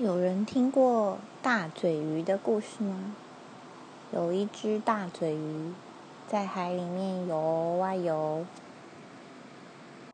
有人听过大嘴鱼的故事吗？有一只大嘴鱼在海里面游啊游。